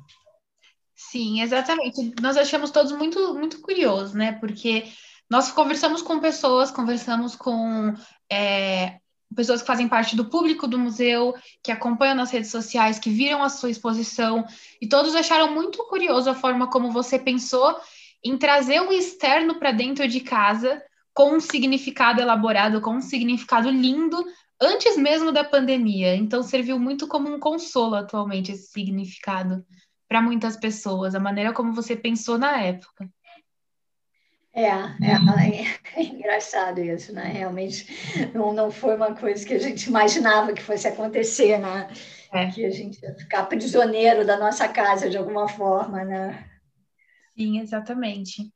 Sim, exatamente. Nós achamos todos muito, muito curiosos, né? Porque nós conversamos com pessoas, conversamos com é, pessoas que fazem parte do público do museu, que acompanham nas redes sociais, que viram a sua exposição, e todos acharam muito curioso a forma como você pensou em trazer o externo para dentro de casa com um significado elaborado, com um significado lindo, antes mesmo da pandemia. Então, serviu muito como um consolo atualmente esse significado para muitas pessoas, a maneira como você pensou na época. É, é, é, engraçado isso, né? Realmente não, não foi uma coisa que a gente imaginava que fosse acontecer, né? É. Que a gente ia ficar prisioneiro da nossa casa de alguma forma, né? Sim, exatamente.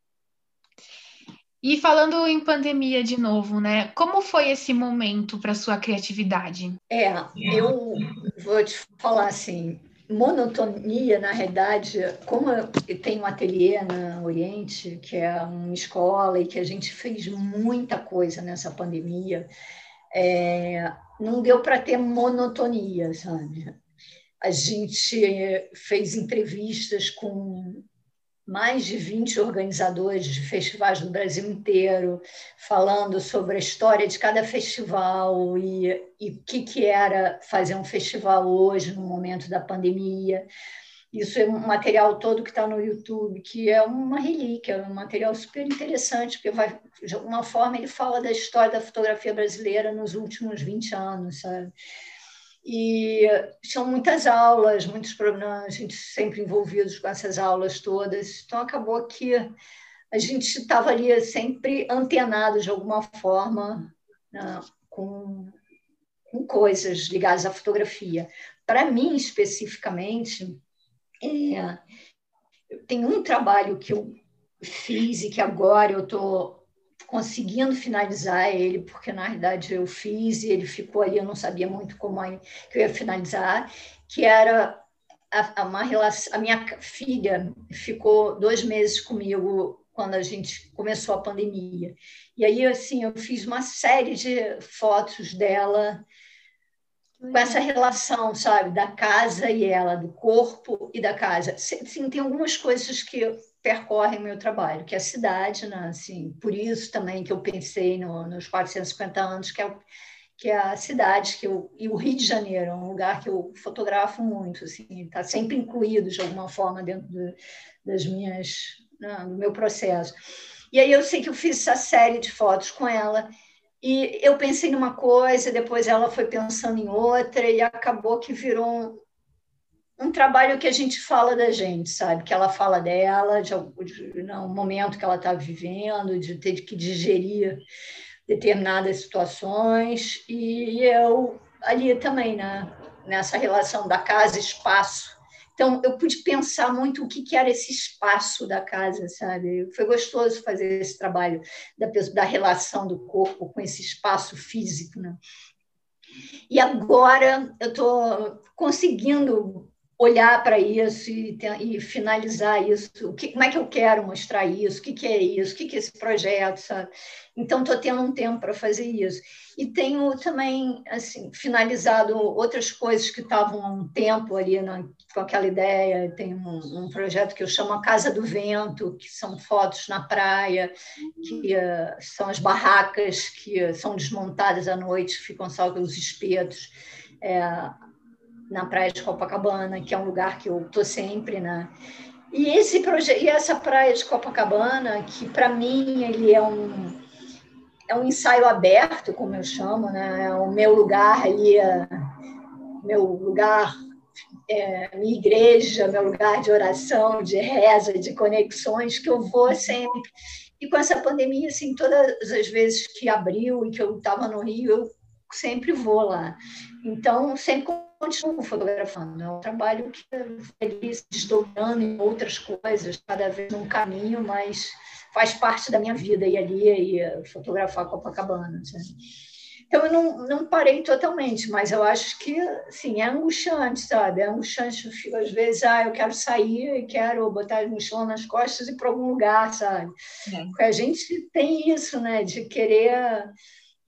E falando em pandemia de novo, né? Como foi esse momento para sua criatividade? É, eu vou te falar assim, monotonia, na realidade, como eu tenho um ateliê na Oriente, que é uma escola e que a gente fez muita coisa nessa pandemia, é, não deu para ter monotonia, sabe? A gente fez entrevistas com mais de 20 organizadores de festivais do Brasil inteiro, falando sobre a história de cada festival e, o que, que era fazer um festival hoje, no momento da pandemia. Isso é um material todo que está no YouTube, que é uma relíquia, é um material super interessante, porque vai, de alguma forma ele fala da história da fotografia brasileira nos últimos 20 anos, sabe? E são muitas aulas, muitos problemas, a gente sempre envolvidos com essas aulas todas. Então, acabou que a gente estava ali sempre antenado de alguma forma né, com, com coisas ligadas à fotografia. Para mim, especificamente, é, tem um trabalho que eu fiz e que agora eu estou conseguindo finalizar ele, porque na verdade eu fiz e ele ficou ali, eu não sabia muito como que eu ia finalizar, que era a, relação, a minha filha ficou dois meses comigo quando a gente começou a pandemia. E aí, assim, eu fiz uma série de fotos dela com essa relação, sabe, da casa e ela, do corpo e da casa. Sim, tem algumas coisas que percorrem o meu trabalho, que é a cidade, né? assim, por isso também que eu pensei no, nos 450 anos, que é, que é a cidade que eu, e o Rio de Janeiro, é um lugar que eu fotografo muito, assim, está sempre incluído de alguma forma dentro do, das minhas, né, do meu processo. E aí eu sei que eu fiz essa série de fotos com ela, e eu pensei numa coisa, depois ela foi pensando em outra, e acabou que virou um trabalho que a gente fala da gente, sabe? Que ela fala dela, de, de momento que ela está vivendo, de ter que digerir determinadas situações, e eu ali também, né? nessa relação da casa-espaço. Então, eu pude pensar muito o que, que era esse espaço da casa, sabe? Foi gostoso fazer esse trabalho da, da relação do corpo com esse espaço físico, né? E agora eu estou conseguindo olhar para isso e, e, finalizar isso. O que, como é que eu quero mostrar isso? O que, que é isso? O que, que é esse projeto? Sabe? Então, estou tendo um tempo para fazer isso. E tenho também assim finalizado outras coisas que estavam há um tempo ali na, com aquela ideia. Tem um, um, projeto que eu chamo a Casa do Vento, que são fotos na praia, que uh, são as barracas que são desmontadas à noite, ficam só os espetos. É, na praia de Copacabana, que é um lugar que eu tô sempre, né? E esse projeto e essa praia de Copacabana, que para mim ele é um é um ensaio aberto, como eu chamo, né? É o meu lugar ali, é, meu lugar, é, minha igreja, meu lugar de oração, de reza, de conexões que eu vou sempre. E com essa pandemia, assim, todas as vezes que abriu e que eu estava no Rio, eu sempre vou lá. Então, sempre continuo fotografando. É um trabalho que ele se desdobrando em outras coisas, cada vez num caminho, mas faz parte da minha vida e ali e fotografar Copacabana. Sabe? Então, eu não, não parei totalmente, mas eu acho que, sim, é angustiante, sabe? É angustiante, às vezes, ah, eu quero sair e quero botar a mochila nas costas e ir para algum lugar, sabe? É. Porque a gente tem isso, né, de querer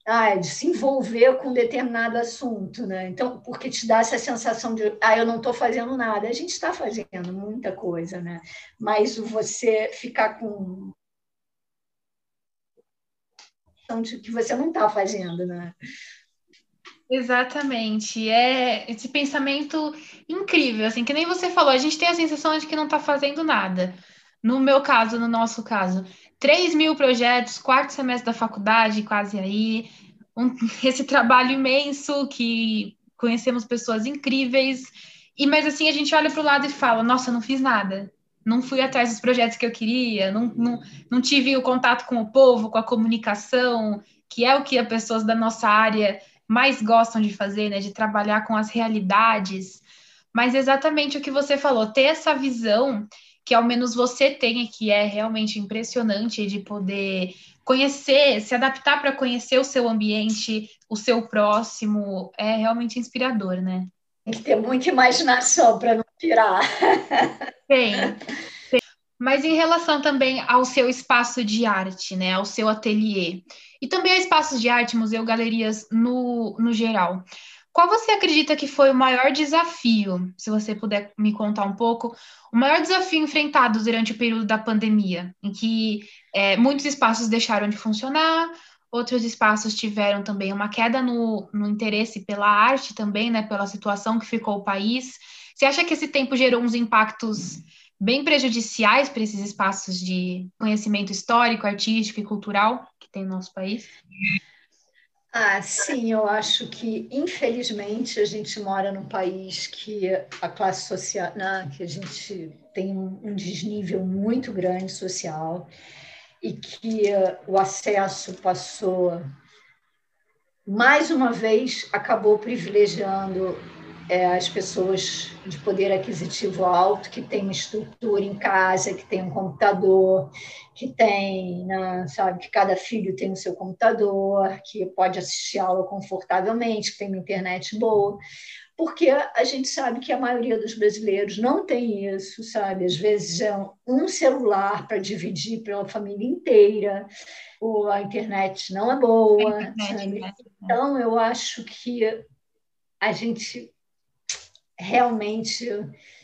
ah, de se envolver com determinado assunto, né? Então, porque te dá essa sensação de, ah, eu não estou fazendo nada. A gente está fazendo muita coisa, né? Mas você ficar com de que você não está fazendo, né? Exatamente. É esse pensamento incrível, assim, que nem você falou, a gente tem a sensação de que não está fazendo nada. No meu caso, no nosso caso, 3 mil projetos, quarto semestre da faculdade, quase aí, um, esse trabalho imenso que conhecemos pessoas incríveis, e mas assim a gente olha para o lado e fala, nossa, não fiz nada, não fui atrás dos projetos que eu queria, não, não, não tive o contato com o povo, com a comunicação, que é o que as pessoas da nossa área mais gostam de fazer, né, de trabalhar com as realidades. Mas exatamente o que você falou, ter essa visão que ao menos você tem, que é realmente impressionante de poder conhecer, se adaptar para conhecer o seu ambiente, o seu próximo, é realmente inspirador, né? Tem que ter muita imaginação para não pirar. Tem, tem. Mas em relação também ao seu espaço de arte, né, ao seu ateliê, e também a espaços de arte, museu, galerias no, no geral. Qual você acredita que foi o maior desafio, se você puder me contar um pouco, o maior desafio enfrentado durante o período da pandemia, em que é, muitos espaços deixaram de funcionar, outros espaços tiveram também uma queda no, no interesse pela arte também, né, pela situação que ficou o país. Você acha que esse tempo gerou uns impactos bem prejudiciais para esses espaços de conhecimento histórico, artístico e cultural que tem no nosso país? Ah, sim, eu acho que, infelizmente, a gente mora num país que a classe social, né, que a gente tem um desnível muito grande social e que o acesso passou, mais uma vez, acabou privilegiando é, as pessoas de poder aquisitivo alto, que têm estrutura em casa, que tem um computador, que tem, né, sabe, que cada filho tem o seu computador, que pode assistir aula confortavelmente, que tem uma internet boa, porque a gente sabe que a maioria dos brasileiros não tem isso, sabe? Às vezes é um celular para dividir pela família inteira, ou a internet não é boa, internet, sabe? Então, eu acho que a gente realmente,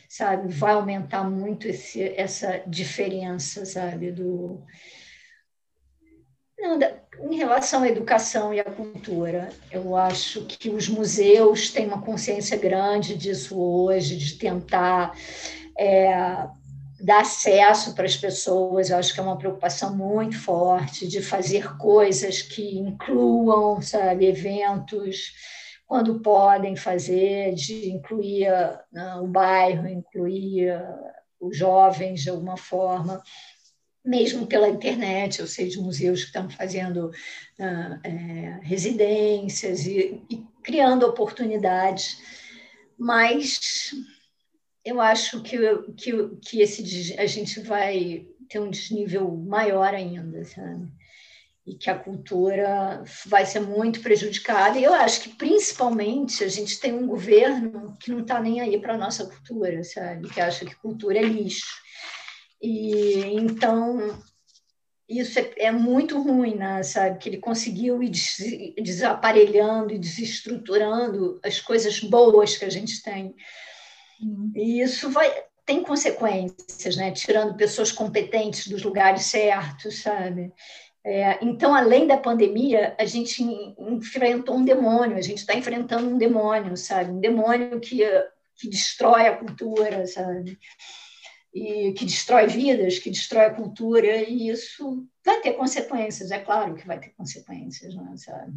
sabe, vai aumentar muito esse, essa diferença, sabe, do não, da, em relação à educação e à cultura, eu acho que os museus têm uma consciência grande disso hoje, de tentar é, dar acesso para as pessoas. Eu acho que é uma preocupação muito forte de fazer coisas que incluam, sabe, eventos quando podem fazer, de incluir né, o bairro, incluir os jovens de alguma forma, mesmo pela internet. Eu sei de museus que estão fazendo uh, é, residências e, e criando oportunidades, mas eu acho que, que, que esse, a gente vai ter um desnível maior ainda, sabe? E que a cultura vai ser muito prejudicada. E eu acho que, principalmente, a gente tem um governo que não está nem aí para a nossa cultura, sabe? Que acha que cultura é lixo. E então isso é, é muito ruim, né? sabe? Que ele conseguiu ir des desaparelhando e desestruturando as coisas boas que a gente tem. E isso vai tem consequências, né? Tirando pessoas competentes dos lugares certos, sabe? É, então, além da pandemia, a gente enfrentou um demônio, a gente está enfrentando um demônio, sabe? Um demônio que, que destrói a cultura, sabe? E que destrói vidas, que destrói a cultura, e isso vai ter consequências, é claro que vai ter consequências, né, sabe?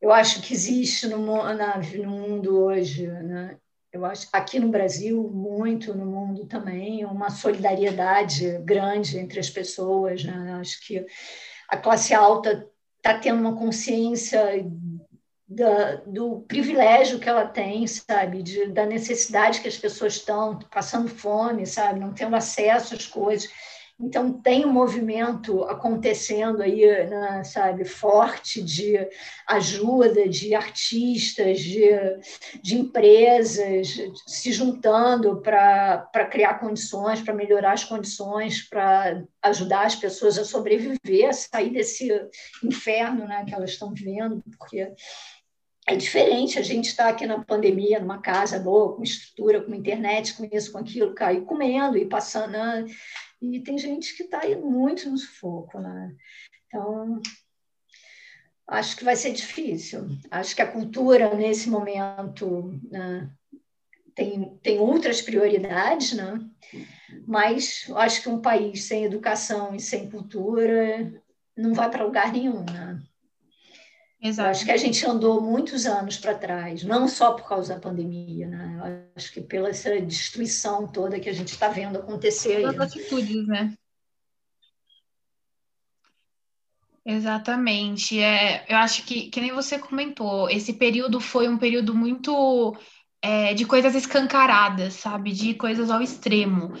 Eu acho que existe no, na, no mundo hoje, né? Eu acho aqui no Brasil, muito no mundo também, uma solidariedade grande entre as pessoas. Né? Acho que a classe alta está tendo uma consciência da, do privilégio que ela tem, sabe, de, da necessidade que as pessoas estão passando fome, sabe, não tendo acesso às coisas. Então, tem um movimento acontecendo aí, né, sabe, forte de ajuda de artistas, de, de empresas se juntando para criar condições, para melhorar as condições, para ajudar as pessoas a sobreviver, a sair desse inferno né, que elas estão vivendo, porque é diferente a gente estar tá aqui na pandemia, numa casa boa, com estrutura, com internet, com isso, com aquilo, cair comendo e passando. Né? E tem gente que está aí muito no sufoco, né? Então, acho que vai ser difícil. Acho que a cultura, nesse momento, né, tem, tem outras prioridades, né? mas acho que um país sem educação e sem cultura não vai para lugar nenhum. Né? Exato. Eu acho que a gente andou muitos anos para trás, não só por causa da pandemia, né? Eu acho que pela essa destruição toda que a gente está vendo acontecer. As atitudes, né? Exatamente. É, eu acho que, que nem você comentou, esse período foi um período muito é, de coisas escancaradas, sabe? De coisas ao extremo.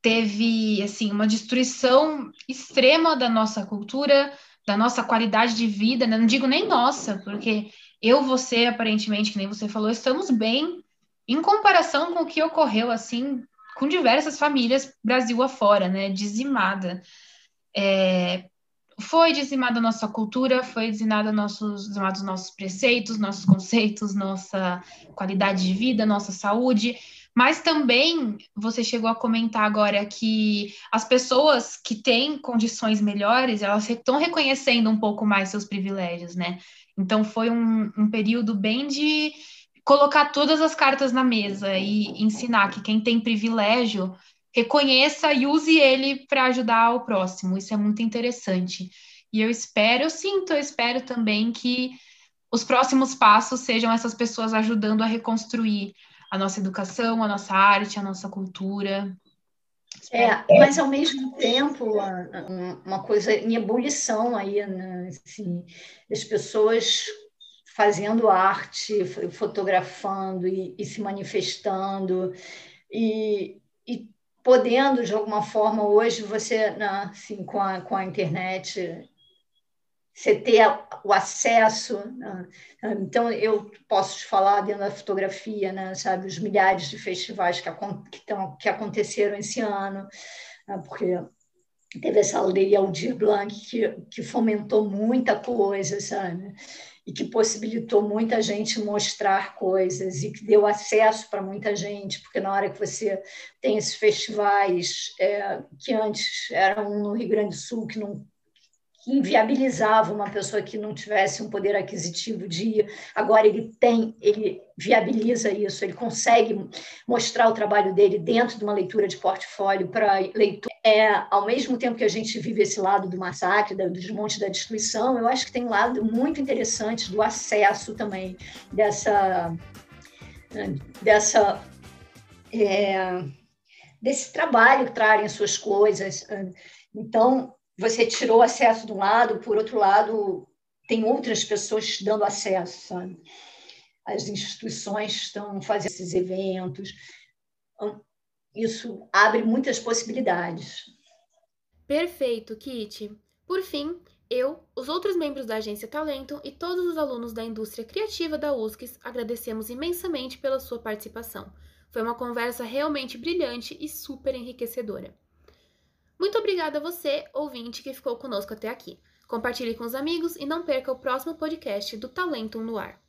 Teve, assim, uma destruição extrema da nossa cultura, da nossa qualidade de vida, né? não digo nem nossa, porque eu, você, aparentemente, que nem você falou, estamos bem em comparação com o que ocorreu, assim, com diversas famílias Brasil afora, né? Dizimada. É, foi dizimada a nossa cultura, foi dizimada nossos, dizimados nossos preceitos, nossos conceitos, nossa qualidade de vida, nossa saúde. Mas também você chegou a comentar agora que as pessoas que têm condições melhores, elas estão reconhecendo um pouco mais seus privilégios, né? Então foi um, um período bem de colocar todas as cartas na mesa e ensinar que quem tem privilégio reconheça e use ele para ajudar o próximo. Isso é muito interessante. E eu espero, eu sinto, eu espero também que os próximos passos sejam essas pessoas ajudando a reconstruir a nossa educação, a nossa arte, a nossa cultura. É, mas ao mesmo tempo, uma coisa em ebulição aí, né? assim, as pessoas fazendo arte, fotografando e, e se manifestando, e, e, podendo, de alguma forma, hoje, você, né, assim, com a, com a internet, você ter o acesso. Né? Então, eu posso te falar dentro da fotografia, né, sabe, os milhares de festivais que, que, tão, que aconteceram esse ano, né, porque teve essa lei Aldir Blanc que, que fomentou muita coisa, sabe? e que possibilitou muita gente mostrar coisas e que deu acesso para muita gente, porque na hora que você tem esses festivais é, que antes eram no Rio Grande do Sul, que não que inviabilizava uma pessoa que não tivesse um poder aquisitivo de ir. Agora ele tem, ele viabiliza isso, ele consegue mostrar o trabalho dele dentro de uma leitura de portfólio para leitor. É, ao mesmo tempo que a gente vive esse lado do massacre, do desmonte da destruição, eu acho que tem um lado muito interessante do acesso também dessa dessa é, desse trabalho trarem suas coisas. Então, você tirou acesso de um lado, por outro lado, tem outras pessoas dando acesso, sabe? As instituições estão fazendo esses eventos. Então, isso abre muitas possibilidades. Perfeito, Kit. Por fim, eu, os outros membros da Agência Talento e todos os alunos da indústria criativa da USCS agradecemos imensamente pela sua participação. Foi uma conversa realmente brilhante e super enriquecedora. Muito obrigada a você, ouvinte, que ficou conosco até aqui. Compartilhe com os amigos e não perca o próximo podcast do Talento no Ar.